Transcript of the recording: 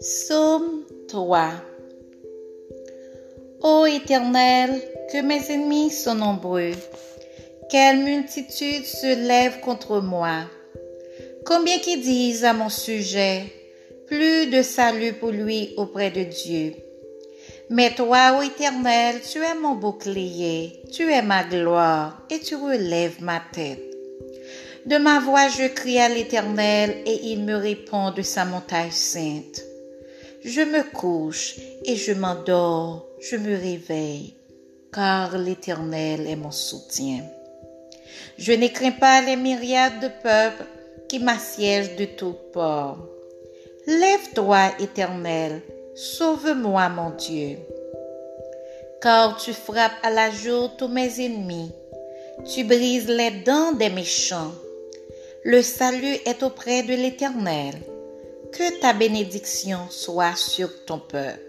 Psaume 3 Ô Éternel, que mes ennemis sont nombreux, quelle multitude se lève contre moi. Combien qui disent à mon sujet, plus de salut pour lui auprès de Dieu. Mais toi, ô Éternel, tu es mon bouclier, tu es ma gloire, et tu relèves ma tête. De ma voix je crie à l'Éternel, et il me répond de sa montagne sainte. Je me couche et je m'endors, je me réveille, car l'Éternel est mon soutien. Je ne crains pas les myriades de peuples qui m'assiègent de toutes parts. Lève-toi, Éternel, sauve-moi, mon Dieu. Car tu frappes à la jour tous mes ennemis, tu brises les dents des méchants. Le salut est auprès de l'Éternel. Que ta bénédiction soit sur ton peuple.